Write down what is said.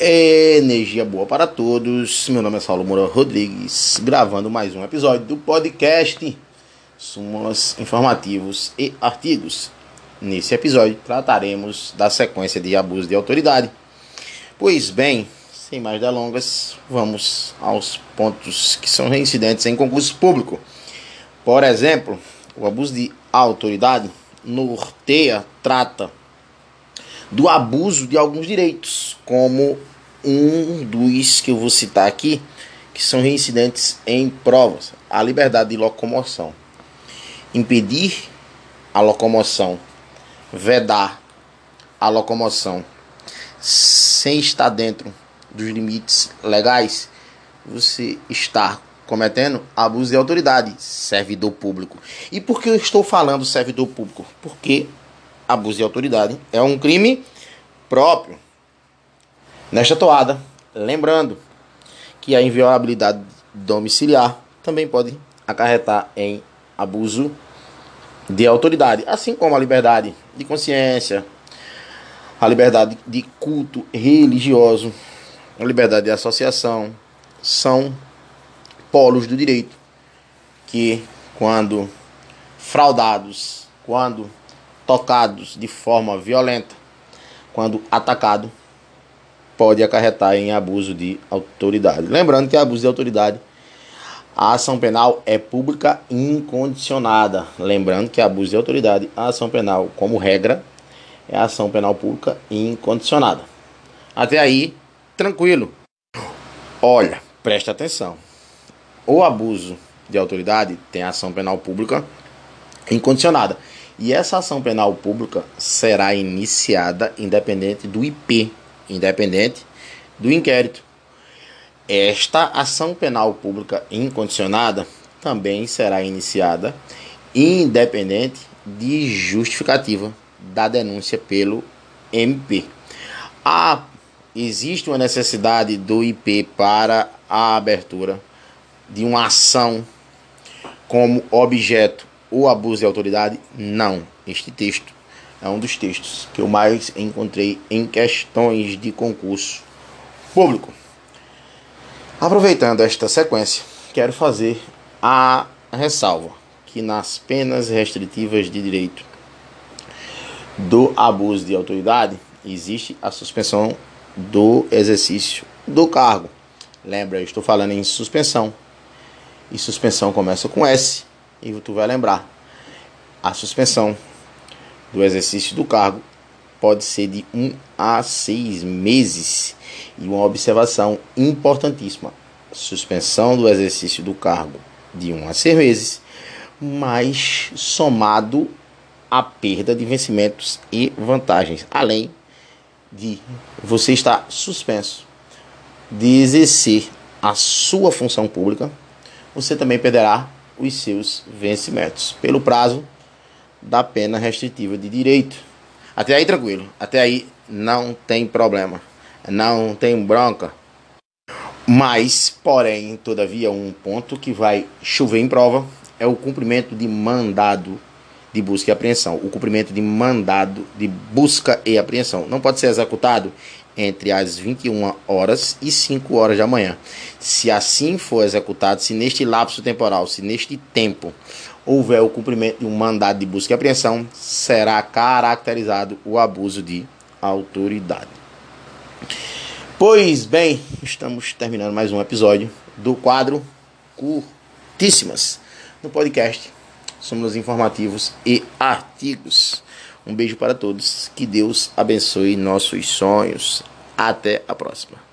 Energia boa para todos. Meu nome é Saulo Moura Rodrigues, gravando mais um episódio do podcast Sumos Informativos e Artigos. Nesse episódio trataremos da sequência de abuso de autoridade. Pois bem, sem mais delongas, vamos aos pontos que são reincidentes em concurso público. Por exemplo, o abuso de autoridade norteia, trata do abuso de alguns direitos, como um dos que eu vou citar aqui, que são reincidentes em provas: a liberdade de locomoção, impedir a locomoção, vedar a locomoção sem estar dentro dos limites legais, você está cometendo abuso de autoridade, servidor público. E por que eu estou falando servidor público? Porque abuso de autoridade é um crime próprio. Nesta toada, lembrando que a inviolabilidade domiciliar também pode acarretar em abuso de autoridade, assim como a liberdade de consciência, a liberdade de culto religioso, a liberdade de associação, são polos do direito que, quando fraudados, quando tocados de forma violenta, quando atacado, pode acarretar em abuso de autoridade. Lembrando que abuso de autoridade, a ação penal é pública incondicionada. Lembrando que abuso de autoridade, a ação penal, como regra, é ação penal pública incondicionada. Até aí, tranquilo. Olha, preste atenção. O abuso de autoridade tem ação penal pública incondicionada. E essa ação penal pública será iniciada independente do IP, independente do inquérito. Esta ação penal pública incondicionada também será iniciada independente de justificativa da denúncia pelo MP. Há, existe uma necessidade do IP para a abertura de uma ação como objeto o abuso de autoridade? Não. Este texto é um dos textos que eu mais encontrei em questões de concurso público. Aproveitando esta sequência, quero fazer a ressalva que nas penas restritivas de direito do abuso de autoridade existe a suspensão do exercício do cargo. Lembra, eu estou falando em suspensão. E suspensão começa com S e tu vai lembrar, a suspensão do exercício do cargo pode ser de 1 um a 6 meses. E uma observação importantíssima: suspensão do exercício do cargo de 1 um a 6 meses, mas somado a perda de vencimentos e vantagens, além de você estar suspenso de exercer a sua função pública, você também perderá os seus vencimentos, pelo prazo da pena restritiva de direito. Até aí tranquilo, até aí não tem problema, não tem bronca. Mas, porém, todavia, um ponto que vai chover em prova é o cumprimento de mandado de busca e apreensão. O cumprimento de mandado de busca e apreensão não pode ser executado entre as 21 horas e 5 horas da manhã. Se assim for executado, se neste lapso temporal, se neste tempo houver o cumprimento de um mandado de busca e apreensão, será caracterizado o abuso de autoridade. Pois bem, estamos terminando mais um episódio do quadro Curtíssimas no podcast. Somos informativos e artigos. Um beijo para todos. Que Deus abençoe nossos sonhos. Até a próxima.